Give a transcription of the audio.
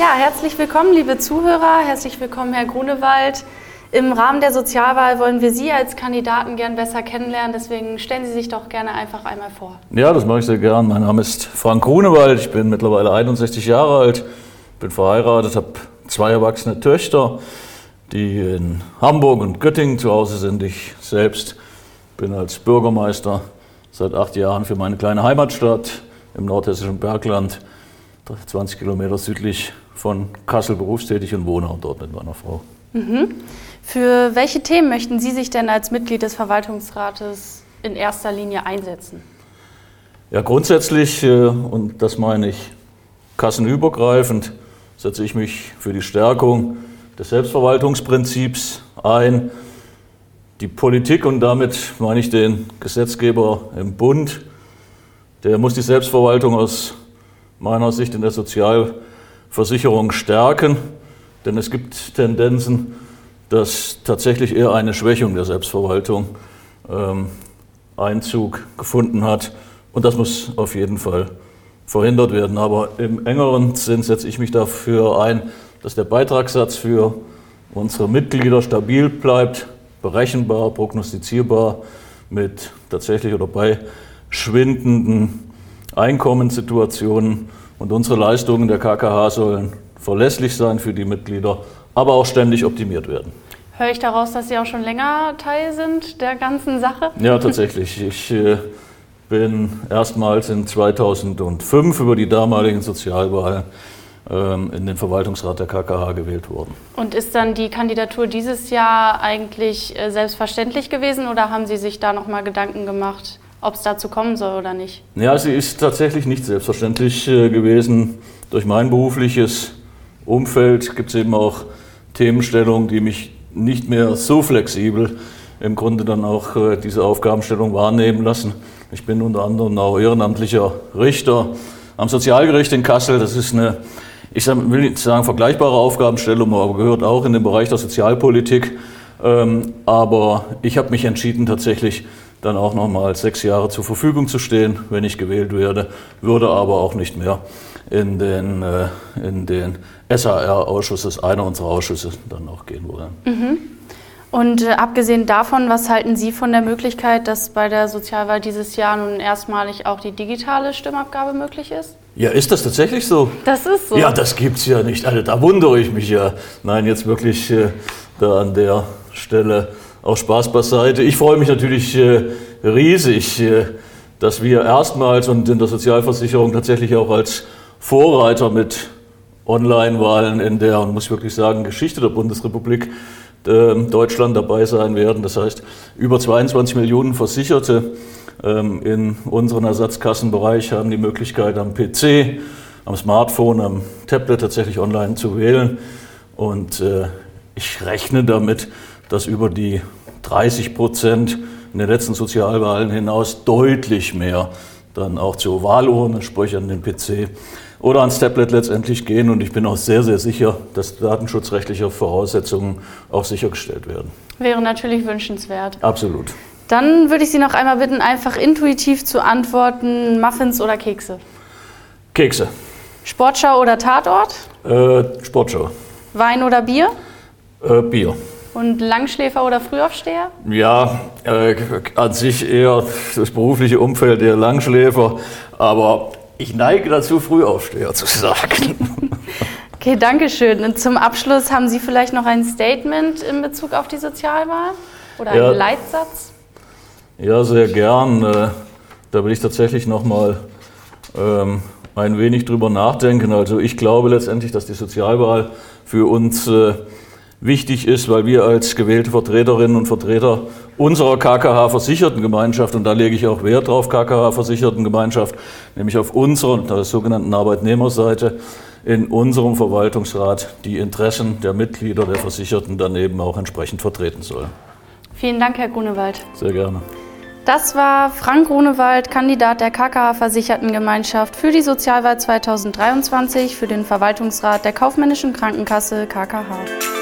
Ja, herzlich willkommen, liebe Zuhörer. Herzlich willkommen, Herr Grunewald. Im Rahmen der Sozialwahl wollen wir Sie als Kandidaten gern besser kennenlernen. Deswegen stellen Sie sich doch gerne einfach einmal vor. Ja, das mache ich sehr gern. Mein Name ist Frank Grunewald. Ich bin mittlerweile 61 Jahre alt, bin verheiratet, habe zwei erwachsene Töchter, die in Hamburg und Göttingen zu Hause sind. Ich selbst bin als Bürgermeister seit acht Jahren für meine kleine Heimatstadt im nordhessischen Bergland, 20 Kilometer südlich von Kassel berufstätig und wohne auch dort mit meiner Frau. Mhm. Für welche Themen möchten Sie sich denn als Mitglied des Verwaltungsrates in erster Linie einsetzen? Ja, grundsätzlich, äh, und das meine ich kassenübergreifend, setze ich mich für die Stärkung des Selbstverwaltungsprinzips ein. Die Politik und damit meine ich den Gesetzgeber im Bund, der muss die Selbstverwaltung aus meiner Sicht in der Sozialversicherung stärken, denn es gibt Tendenzen, dass tatsächlich eher eine Schwächung der Selbstverwaltung ähm, Einzug gefunden hat. Und das muss auf jeden Fall verhindert werden. Aber im engeren Sinn setze ich mich dafür ein, dass der Beitragssatz für unsere Mitglieder stabil bleibt, berechenbar, prognostizierbar, mit tatsächlich oder bei schwindenden Einkommenssituationen. Und unsere Leistungen der KKH sollen verlässlich sein für die Mitglieder aber auch ständig optimiert werden. Höre ich daraus, dass Sie auch schon länger Teil sind der ganzen Sache? Ja, tatsächlich. Ich äh, bin erstmals in 2005 über die damaligen Sozialwahlen ähm, in den Verwaltungsrat der KKH gewählt worden. Und ist dann die Kandidatur dieses Jahr eigentlich äh, selbstverständlich gewesen oder haben Sie sich da nochmal Gedanken gemacht, ob es dazu kommen soll oder nicht? Ja, sie ist tatsächlich nicht selbstverständlich äh, gewesen. Durch mein berufliches Umfeld gibt es eben auch Themenstellungen, die mich nicht mehr so flexibel im Grunde dann auch äh, diese Aufgabenstellung wahrnehmen lassen. Ich bin unter anderem auch ehrenamtlicher Richter am Sozialgericht in Kassel. Das ist eine, ich will nicht sagen vergleichbare Aufgabenstellung, aber gehört auch in den Bereich der Sozialpolitik. Ähm, aber ich habe mich entschieden, tatsächlich dann auch nochmal sechs Jahre zur Verfügung zu stehen, wenn ich gewählt werde, würde aber auch nicht mehr in den, äh, in den SAR-Ausschuss, einer unserer Ausschüsse, dann auch gehen wollen. Mhm. Und äh, abgesehen davon, was halten Sie von der Möglichkeit, dass bei der Sozialwahl dieses Jahr nun erstmalig auch die digitale Stimmabgabe möglich ist? Ja, ist das tatsächlich so? Das ist so. Ja, das gibt es ja nicht. Also, da wundere ich mich ja. Nein, jetzt wirklich äh, da an der Stelle auch Spaß beiseite. Ich freue mich natürlich äh, riesig, äh, dass wir erstmals und in der Sozialversicherung tatsächlich auch als Vorreiter mit Online-Wahlen in der, muss ich wirklich sagen, Geschichte der Bundesrepublik äh, Deutschland dabei sein werden. Das heißt, über 22 Millionen Versicherte ähm, in unserem Ersatzkassenbereich haben die Möglichkeit, am PC, am Smartphone, am Tablet tatsächlich online zu wählen. Und äh, ich rechne damit, dass über die 30 Prozent in den letzten Sozialwahlen hinaus deutlich mehr dann auch zur Wahlurne, sprich an den PC oder ans Tablet letztendlich gehen. Und ich bin auch sehr, sehr sicher, dass datenschutzrechtliche Voraussetzungen auch sichergestellt werden. Wäre natürlich wünschenswert. Absolut. Dann würde ich Sie noch einmal bitten, einfach intuitiv zu antworten, Muffins oder Kekse? Kekse. Sportschau oder Tatort? Äh, Sportschau. Wein oder Bier? Äh, Bier. Und Langschläfer oder Frühaufsteher? Ja, äh, an sich eher das berufliche Umfeld der Langschläfer, aber ich neige dazu, Frühaufsteher zu sagen. Okay, danke schön. Und zum Abschluss haben Sie vielleicht noch ein Statement in Bezug auf die Sozialwahl oder einen ja, Leitsatz? Ja, sehr gern. Äh, da will ich tatsächlich noch mal ähm, ein wenig drüber nachdenken. Also ich glaube letztendlich, dass die Sozialwahl für uns äh, wichtig ist, weil wir als gewählte Vertreterinnen und Vertreter unserer KKH-Versichertengemeinschaft, und da lege ich auch Wert drauf, KKH-Versichertengemeinschaft, nämlich auf unserer, der sogenannten Arbeitnehmerseite, in unserem Verwaltungsrat die Interessen der Mitglieder der Versicherten dann eben auch entsprechend vertreten sollen. Vielen Dank, Herr Grunewald. Sehr gerne. Das war Frank Grunewald, Kandidat der KKH-Versichertengemeinschaft für die Sozialwahl 2023 für den Verwaltungsrat der Kaufmännischen Krankenkasse KKH.